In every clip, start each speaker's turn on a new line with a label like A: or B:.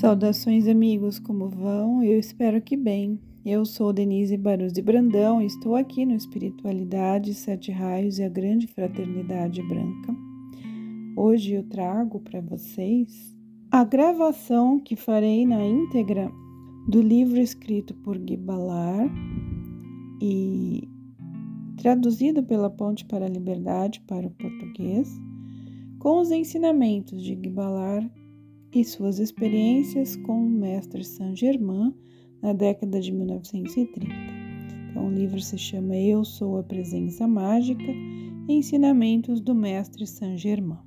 A: Saudações, amigos, como vão? Eu espero que bem. Eu sou Denise Barus de Brandão e estou aqui no Espiritualidade, Sete Raios e a Grande Fraternidade Branca. Hoje eu trago para vocês a gravação que farei na íntegra do livro escrito por Guy Ballard e traduzido pela Ponte para a Liberdade para o português, com os ensinamentos de Guy Ballard e suas experiências com o mestre Saint-Germain na década de 1930. Então, o livro se chama Eu Sou a Presença Mágica Ensinamentos do Mestre Saint-Germain.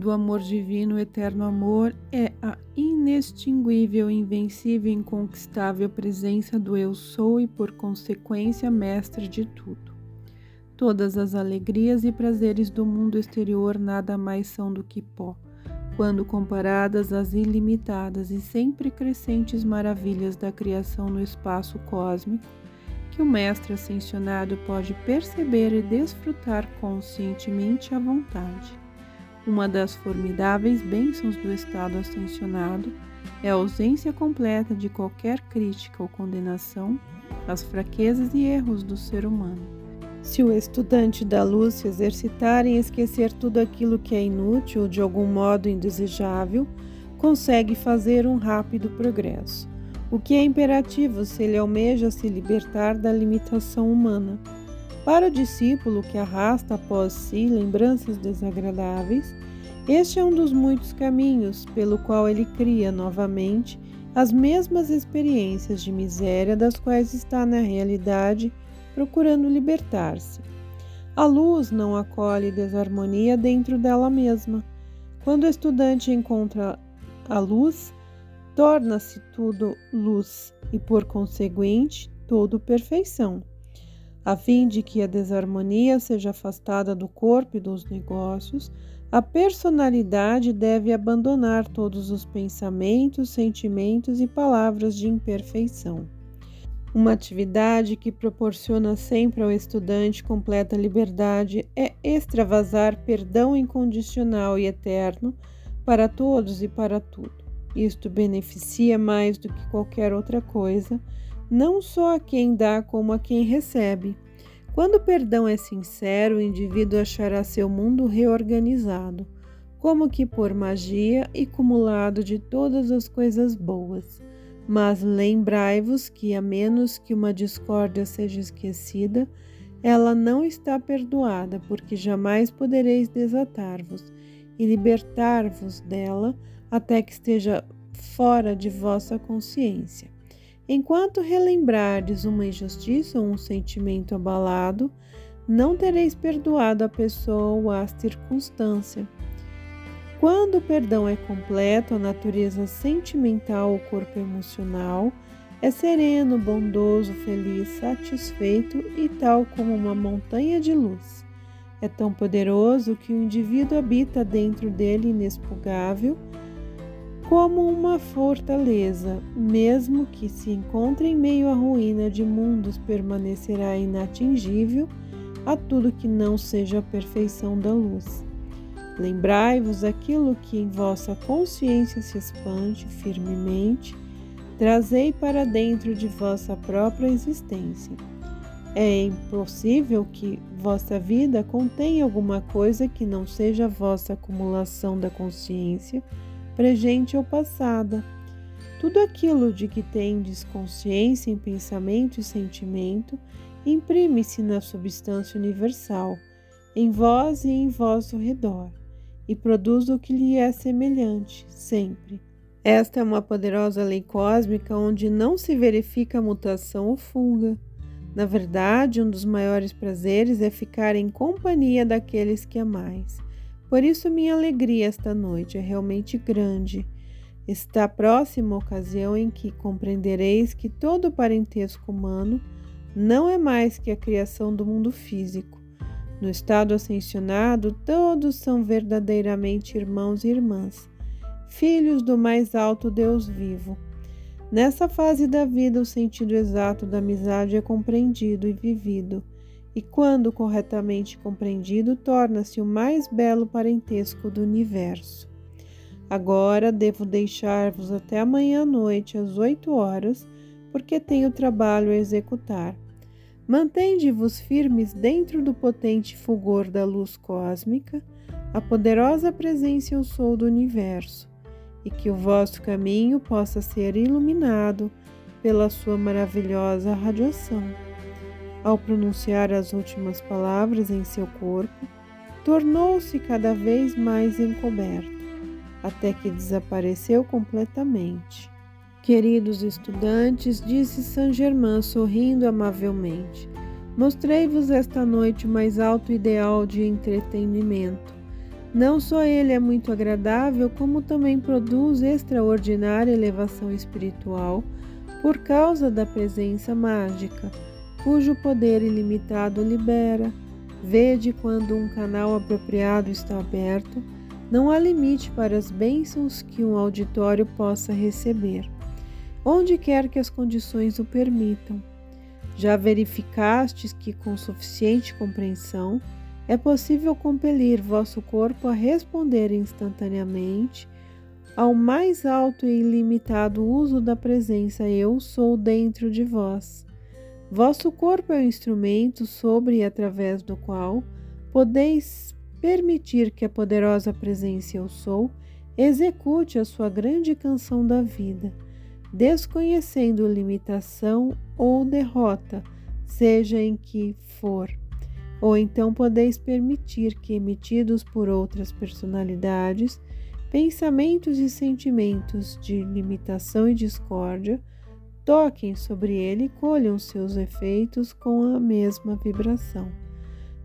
A: Sendo o amor divino eterno amor, é a inextinguível, invencível inconquistável presença do Eu Sou e, por consequência, mestre de tudo. Todas as alegrias e prazeres do mundo exterior nada mais são do que pó, quando comparadas às ilimitadas e sempre crescentes maravilhas da criação no espaço cósmico, que o mestre ascensionado pode perceber e desfrutar conscientemente à vontade. Uma das formidáveis bênçãos do estado ascensionado é a ausência completa de qualquer crítica ou condenação às fraquezas e erros do ser humano. Se o estudante da luz se exercitar em esquecer tudo aquilo que é inútil ou de algum modo indesejável, consegue fazer um rápido progresso, o que é imperativo se ele almeja se libertar da limitação humana. Para o discípulo que arrasta após si lembranças desagradáveis, este é um dos muitos caminhos pelo qual ele cria novamente as mesmas experiências de miséria das quais está na realidade procurando libertar-se. A luz não acolhe desarmonia dentro dela mesma. Quando o estudante encontra a luz, torna-se tudo luz e, por conseguinte, tudo perfeição a fim de que a desarmonia seja afastada do corpo e dos negócios, a personalidade deve abandonar todos os pensamentos, sentimentos e palavras de imperfeição. Uma atividade que proporciona sempre ao estudante completa liberdade é extravasar perdão incondicional e eterno para todos e para tudo. Isto beneficia mais do que qualquer outra coisa não só a quem dá como a quem recebe. Quando o perdão é sincero, o indivíduo achará seu mundo reorganizado, como que por magia e cumulado de todas as coisas boas. Mas lembrai-vos que, a menos que uma discórdia seja esquecida, ela não está perdoada, porque jamais podereis desatar-vos e libertar-vos dela até que esteja fora de vossa consciência. Enquanto relembrardes uma injustiça ou um sentimento abalado, não tereis perdoado a pessoa ou a circunstância. Quando o perdão é completo, a natureza sentimental ou corpo emocional é sereno, bondoso, feliz, satisfeito e tal como uma montanha de luz. É tão poderoso que o indivíduo habita dentro dele inexpugável como uma fortaleza, mesmo que se encontre em meio à ruína de mundos, permanecerá inatingível a tudo que não seja a perfeição da luz. Lembrai-vos aquilo que em vossa consciência se expande firmemente, trazei para dentro de vossa própria existência. É impossível que vossa vida contenha alguma coisa que não seja a vossa acumulação da consciência presente ou passada. Tudo aquilo de que tendes consciência em pensamento e sentimento imprime-se na substância universal, em vós e em vosso redor, e produz o que lhe é semelhante, sempre. Esta é uma poderosa lei cósmica onde não se verifica mutação ou fuga. Na verdade, um dos maiores prazeres é ficar em companhia daqueles que amais por isso, minha alegria esta noite é realmente grande. Está próxima a ocasião em que compreendereis que todo o parentesco humano não é mais que a criação do mundo físico. No estado ascensionado, todos são verdadeiramente irmãos e irmãs, filhos do mais alto Deus vivo. Nessa fase da vida, o sentido exato da amizade é compreendido e vivido, e quando corretamente compreendido, torna-se o mais belo parentesco do universo. Agora devo deixar-vos até amanhã à noite, às oito horas, porque tenho trabalho a executar. Mantende-vos firmes dentro do potente fulgor da luz cósmica, a poderosa presença eu sou do universo, e que o vosso caminho possa ser iluminado pela sua maravilhosa radiação. Ao pronunciar as últimas palavras em seu corpo, tornou-se cada vez mais encoberto até que desapareceu completamente. Queridos estudantes, disse Saint Germain sorrindo amavelmente, mostrei-vos esta noite o mais alto ideal de entretenimento. Não só ele é muito agradável, como também produz extraordinária elevação espiritual por causa da presença mágica, cujo poder ilimitado libera. Vede quando um canal apropriado está aberto não há limite para as bênçãos que um auditório possa receber, onde quer que as condições o permitam. Já verificastes que, com suficiente compreensão, é possível compelir vosso corpo a responder instantaneamente ao mais alto e ilimitado uso da presença Eu sou dentro de vós. Vosso corpo é o instrumento sobre e através do qual podeis permitir que a poderosa presença Eu Sou execute a sua grande canção da vida, desconhecendo limitação ou derrota, seja em que for. Ou então podeis permitir que, emitidos por outras personalidades, pensamentos e sentimentos de limitação e discórdia toquem sobre ele e colham seus efeitos com a mesma vibração.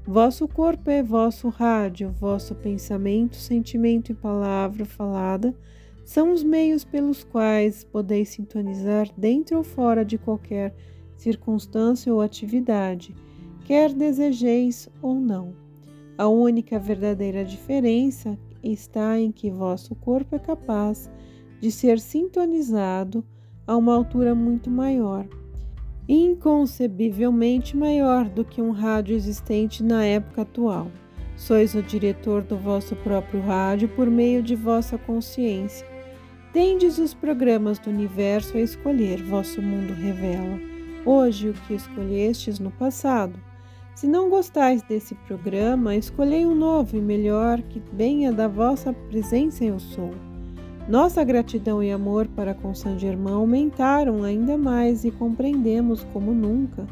A: Vosso corpo é vosso rádio, vosso pensamento, sentimento e palavra falada são os meios pelos quais podeis sintonizar dentro ou fora de qualquer circunstância ou atividade, quer desejeis ou não. A única verdadeira diferença está em que vosso corpo é capaz de ser sintonizado a uma altura muito maior inconcebivelmente maior do que um rádio existente na época atual. Sois o diretor do vosso próprio rádio por meio de vossa consciência. Tendes os programas do universo a escolher, vosso mundo revela. Hoje o que escolhestes no passado. Se não gostais desse programa, escolhei um novo e melhor que venha da vossa presença eu sou. Nossa gratidão e amor para com São Germão aumentaram ainda mais e compreendemos como nunca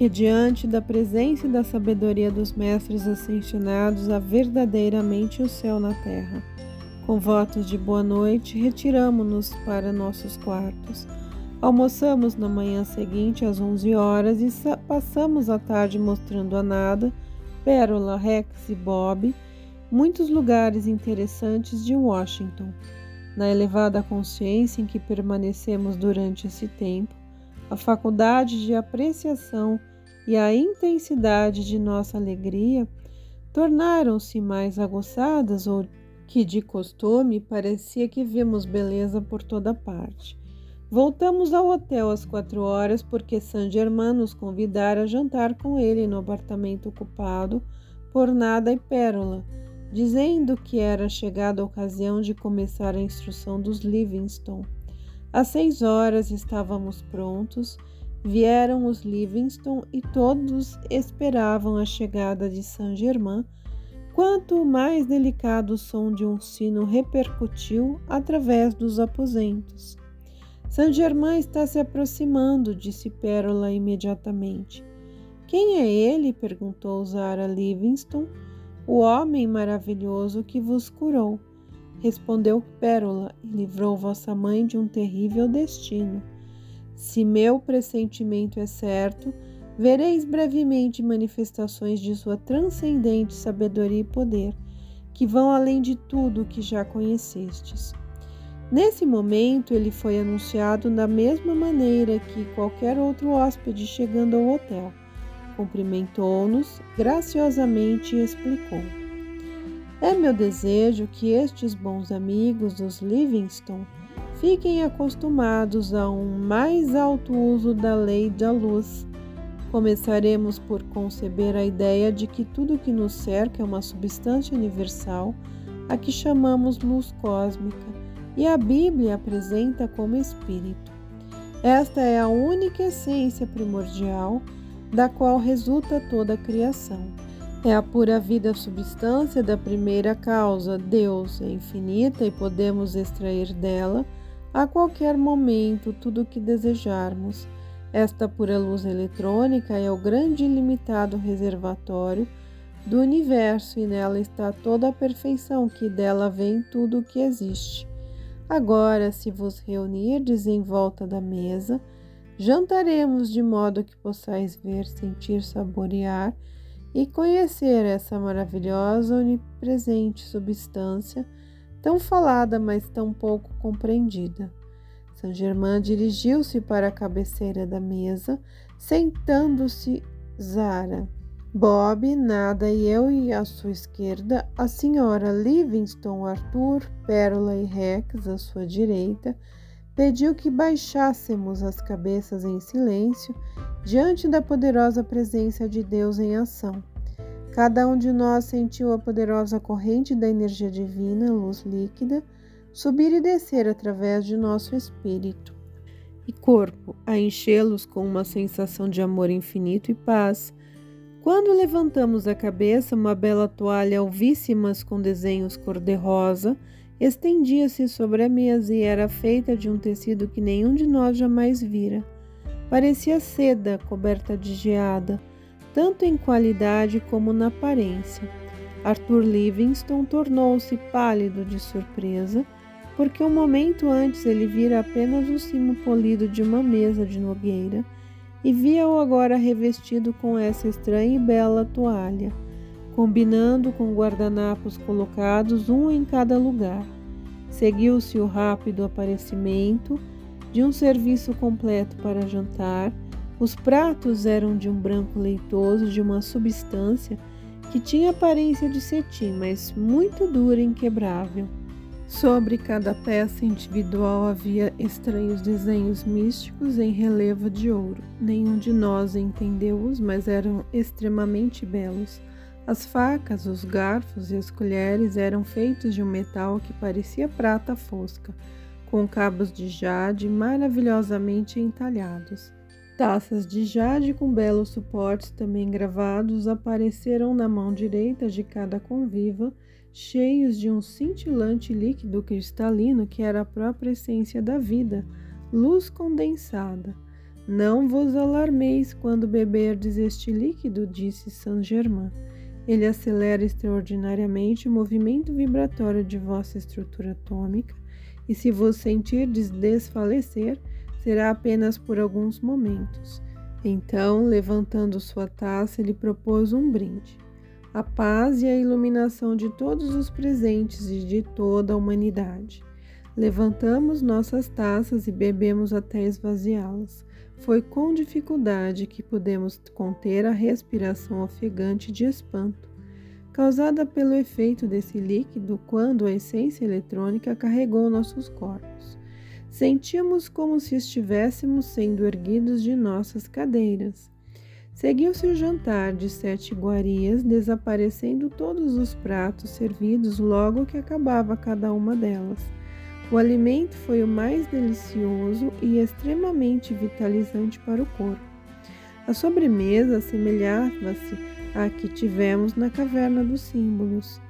A: que diante da presença e da sabedoria dos mestres ascensionados há verdadeiramente o céu na terra. Com votos de boa noite, retiramo-nos para nossos quartos. Almoçamos na manhã seguinte às 11 horas e passamos a tarde mostrando a Nada, Pérola, Rex e Bob muitos lugares interessantes de Washington. Na elevada consciência em que permanecemos durante esse tempo, a faculdade de apreciação e a intensidade de nossa alegria tornaram-se mais aguçadas ou que de costume parecia que vimos beleza por toda parte. Voltamos ao hotel às quatro horas porque San Germain nos convidara a jantar com ele no apartamento ocupado por Nada e Pérola, dizendo que era chegada a ocasião de começar a instrução dos Livingston. Às seis horas estávamos prontos, vieram os Livingston e todos esperavam a chegada de Saint-Germain, quanto o mais delicado som de um sino repercutiu através dos aposentos. Saint-Germain está se aproximando, disse Pérola imediatamente. Quem é ele? perguntou Zara Livingston o homem maravilhoso que vos curou. Respondeu Pérola e livrou vossa mãe de um terrível destino. Se meu pressentimento é certo, vereis brevemente manifestações de sua transcendente sabedoria e poder, que vão além de tudo o que já conhecestes. Nesse momento, ele foi anunciado da mesma maneira que qualquer outro hóspede chegando ao hotel cumprimentou-nos graciosamente e explicou. É meu desejo que estes bons amigos dos Livingston fiquem acostumados a um mais alto uso da lei da luz. Começaremos por conceber a ideia de que tudo que nos cerca é uma substância universal, a que chamamos luz cósmica, e a Bíblia apresenta como espírito. Esta é a única essência primordial da qual resulta toda a criação. É a pura vida substância da primeira causa. Deus é infinita e podemos extrair dela a qualquer momento tudo o que desejarmos. Esta pura luz eletrônica é o grande e ilimitado reservatório do universo e nela está toda a perfeição que dela vem tudo o que existe. Agora, se vos reunirdes em volta da mesa, jantaremos de modo que possais ver, sentir, saborear e conhecer essa maravilhosa, onipresente substância tão falada, mas tão pouco compreendida. Saint Germain dirigiu-se para a cabeceira da mesa, sentando-se Zara. Bob, Nada e eu e à sua esquerda, a senhora Livingston, Arthur, Pérola e Rex à sua direita, pediu que baixássemos as cabeças em silêncio diante da poderosa presença de Deus em ação. Cada um de nós sentiu a poderosa corrente da energia divina, luz líquida, subir e descer através de nosso espírito e corpo, a enchê-los com uma sensação de amor infinito e paz. Quando levantamos a cabeça, uma bela toalha alvíssimas com desenhos cor-de-rosa estendia-se sobre a mesa e era feita de um tecido que nenhum de nós jamais vira. Parecia seda coberta de geada tanto em qualidade como na aparência. Arthur Livingston tornou-se pálido de surpresa, porque um momento antes ele vira apenas o cimo polido de uma mesa de nogueira e via-o agora revestido com essa estranha e bela toalha, combinando com guardanapos colocados um em cada lugar. Seguiu-se o rápido aparecimento de um serviço completo para jantar os pratos eram de um branco leitoso, de uma substância que tinha aparência de cetim, mas muito dura e inquebrável. Sobre cada peça individual havia estranhos desenhos místicos em relevo de ouro. Nenhum de nós entendeu-os, mas eram extremamente belos. As facas, os garfos e as colheres eram feitos de um metal que parecia prata fosca, com cabos de jade maravilhosamente entalhados. Taças de jade com belos suportes também gravados apareceram na mão direita de cada conviva, cheios de um cintilante líquido cristalino que era a própria essência da vida, luz condensada. Não vos alarmeis quando beberdes este líquido, disse Saint Germain. Ele acelera extraordinariamente o movimento vibratório de vossa estrutura atômica, e se vos sentirdes desfalecer, será apenas por alguns momentos. Então, levantando sua taça, ele propôs um brinde. A paz e a iluminação de todos os presentes e de toda a humanidade. Levantamos nossas taças e bebemos até esvaziá-las. Foi com dificuldade que pudemos conter a respiração ofegante de espanto, causada pelo efeito desse líquido quando a essência eletrônica carregou nossos corpos. Sentíamos como se estivéssemos sendo erguidos de nossas cadeiras. Seguiu-se o jantar de sete iguarias, desaparecendo todos os pratos servidos logo que acabava cada uma delas. O alimento foi o mais delicioso e extremamente vitalizante para o corpo. A sobremesa assemelhava-se à que tivemos na caverna dos símbolos.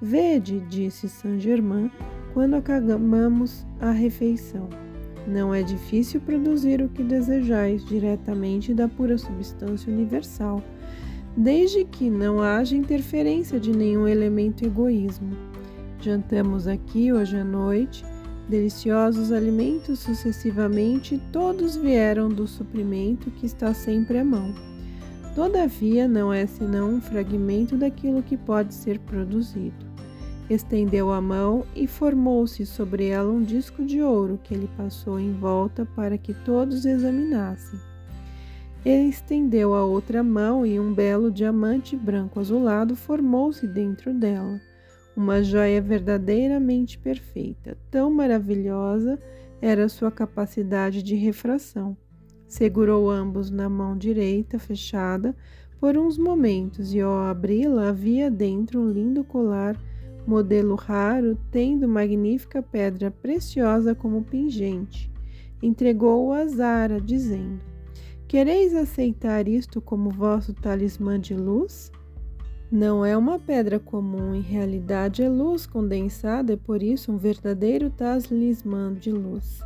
A: Vede, disse Saint Germain, quando acabamos a refeição. Não é difícil produzir o que desejais diretamente da pura substância universal, desde que não haja interferência de nenhum elemento egoísmo. Jantamos aqui hoje à noite deliciosos alimentos sucessivamente, todos vieram do suprimento que está sempre à mão. Todavia, não é senão um fragmento daquilo que pode ser produzido. Estendeu a mão e formou-se sobre ela um disco de ouro que ele passou em volta para que todos examinassem. Ele estendeu a outra mão e um belo diamante branco azulado formou-se dentro dela. Uma joia verdadeiramente perfeita, tão maravilhosa era sua capacidade de refração. Segurou ambos na mão direita fechada por uns momentos e, ao abri-la, havia dentro um lindo colar, modelo raro, tendo magnífica pedra preciosa como pingente. Entregou-o a Zara, dizendo: Quereis aceitar isto como vosso talismã de luz? Não é uma pedra comum, em realidade é luz condensada e por isso um verdadeiro talismã de luz.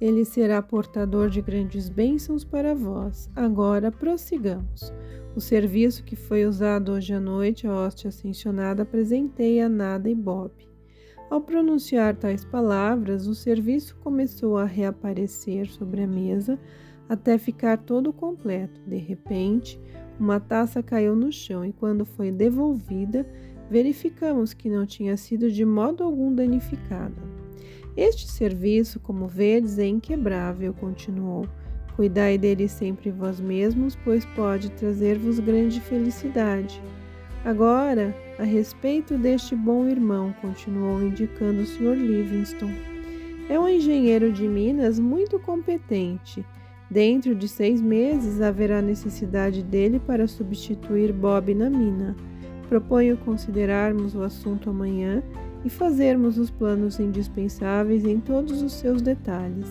A: Ele será portador de grandes bênçãos para vós. Agora prossigamos. O serviço que foi usado hoje à noite, a hóstia ascensionada, apresentei a Nada e Bob. Ao pronunciar tais palavras, o serviço começou a reaparecer sobre a mesa até ficar todo completo. De repente, uma taça caiu no chão e, quando foi devolvida, verificamos que não tinha sido de modo algum danificada. Este serviço, como vedes, é inquebrável, continuou. Cuidai dele sempre vós mesmos, pois pode trazer-vos grande felicidade. Agora, a respeito deste bom irmão, continuou indicando o Sr. Livingston. É um engenheiro de Minas muito competente Dentro de seis meses haverá necessidade dele para substituir Bob na mina. Proponho considerarmos o assunto amanhã e fazermos os planos indispensáveis em todos os seus detalhes.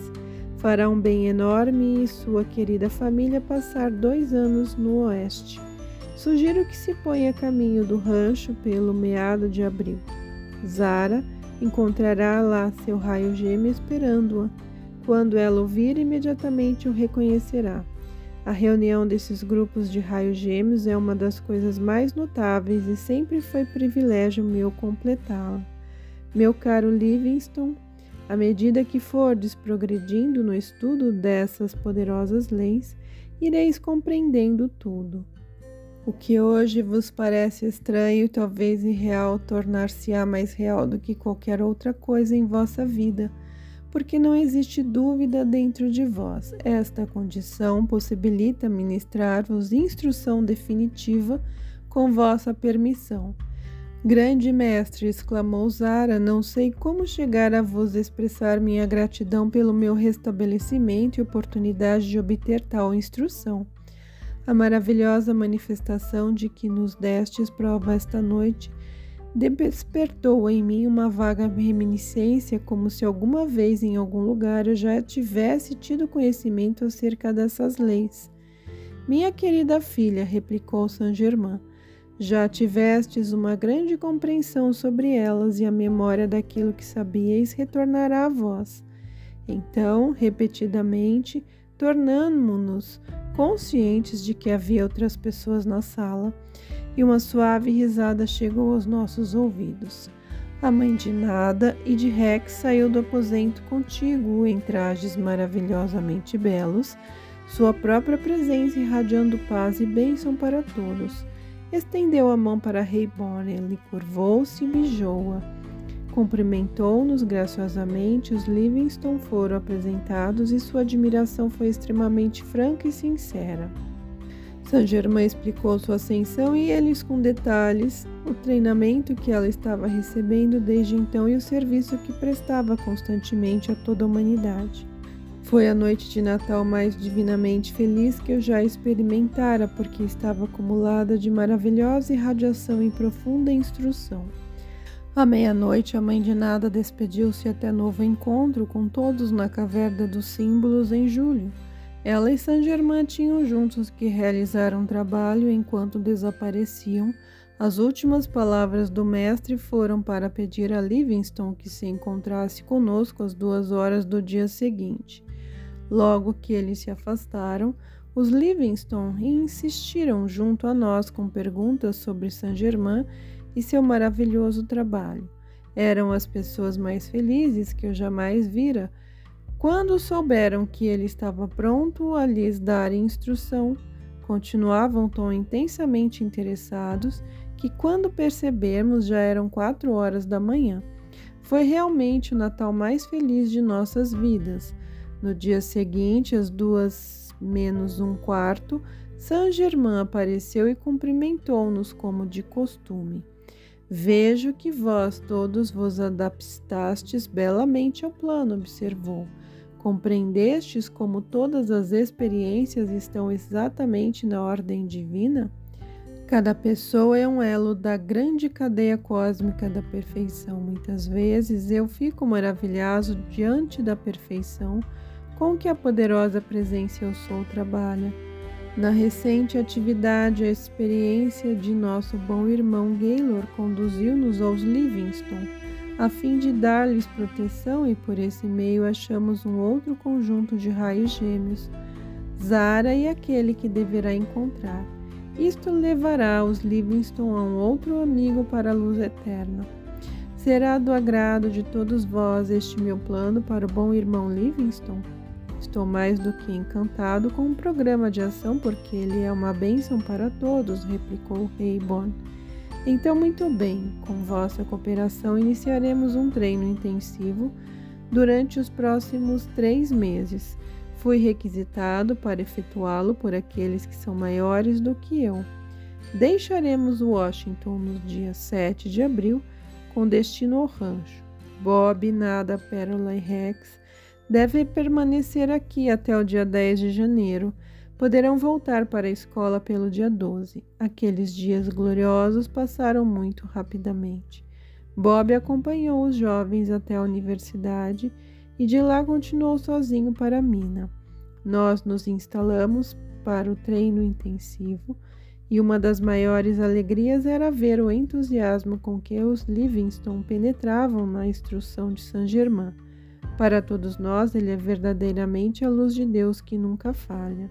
A: Fará um bem enorme e sua querida família passar dois anos no Oeste. Sugiro que se ponha a caminho do rancho pelo meado de abril. Zara encontrará lá seu raio gêmeo esperando-a quando ela ouvir, imediatamente o reconhecerá. A reunião desses grupos de raios gêmeos é uma das coisas mais notáveis e sempre foi privilégio meu completá-la. Meu caro Livingston, à medida que fordes progredindo no estudo dessas poderosas leis, ireis compreendendo tudo. O que hoje vos parece estranho talvez irreal tornar-se-á mais real do que qualquer outra coisa em vossa vida porque não existe dúvida dentro de vós. Esta condição possibilita ministrar-vos instrução definitiva com vossa permissão. Grande mestre, exclamou Zara, não sei como chegar a vos expressar minha gratidão pelo meu restabelecimento e oportunidade de obter tal instrução. A maravilhosa manifestação de que nos destes prova esta noite despertou em mim uma vaga reminiscência, como se alguma vez em algum lugar eu já tivesse tido conhecimento acerca dessas leis. Minha querida filha, replicou Saint-Germain, já tivestes uma grande compreensão sobre elas e a memória daquilo que sabíeis retornará a vós. Então, repetidamente, tornamo-nos conscientes de que havia outras pessoas na sala e uma suave risada chegou aos nossos ouvidos. A mãe de Nada e de Rex saiu do aposento contíguo em trajes maravilhosamente belos, sua própria presença irradiando paz e bênção para todos. Estendeu a mão para Reibone, ele curvou-se e beijou-a. Cumprimentou-nos graciosamente, os Livingston foram apresentados e sua admiração foi extremamente franca e sincera. Saint-Germain explicou sua ascensão e eles com detalhes o treinamento que ela estava recebendo desde então e o serviço que prestava constantemente a toda a humanidade. Foi a noite de Natal mais divinamente feliz que eu já experimentara, porque estava acumulada de maravilhosa irradiação e profunda instrução. À meia-noite, a mãe de Nada despediu-se até novo encontro com todos na caverna dos símbolos em julho. Ela e Saint-Germain tinham juntos que realizar um trabalho enquanto desapareciam. As últimas palavras do mestre foram para pedir a Livingston que se encontrasse conosco às duas horas do dia seguinte. Logo que eles se afastaram, os Livingston insistiram junto a nós com perguntas sobre Saint-Germain e seu maravilhoso trabalho. Eram as pessoas mais felizes que eu jamais vira quando souberam que ele estava pronto a lhes dar instrução, continuavam tão intensamente interessados que, quando percebermos, já eram quatro horas da manhã. Foi realmente o Natal mais feliz de nossas vidas. No dia seguinte, as duas menos um quarto, Saint-Germain apareceu e cumprimentou-nos como de costume. Vejo que vós todos vos adaptastes belamente ao plano, observou. Compreendestes como todas as experiências estão exatamente na ordem divina? Cada pessoa é um elo da grande cadeia cósmica da perfeição. Muitas vezes eu fico maravilhado diante da perfeição com que a poderosa presença eu sou trabalha. Na recente atividade, a experiência de nosso bom irmão Gaylor conduziu-nos aos Livingston, a fim de dar-lhes proteção, e por esse meio achamos um outro conjunto de raios gêmeos, Zara e aquele que deverá encontrar. Isto levará os Livingston a um outro amigo para a luz eterna. Será do agrado de todos vós este meu plano para o bom irmão Livingston? Estou mais do que encantado com o programa de ação porque ele é uma bênção para todos, replicou Rayborn. Então, muito bem, com vossa cooperação iniciaremos um treino intensivo durante os próximos três meses Fui requisitado para efetuá-lo por aqueles que são maiores do que eu. Deixaremos Washington no dia 7 de abril com destino ao rancho. Bob, Nada, Pérola e Rex devem permanecer aqui até o dia 10 de janeiro. Poderão voltar para a escola pelo dia 12. Aqueles dias gloriosos passaram muito rapidamente. Bob acompanhou os jovens até a universidade e de lá continuou sozinho para a mina. Nós nos instalamos para o treino intensivo e uma das maiores alegrias era ver o entusiasmo com que os Livingston penetravam na instrução de Saint-Germain. Para todos nós, ele é verdadeiramente a luz de Deus que nunca falha.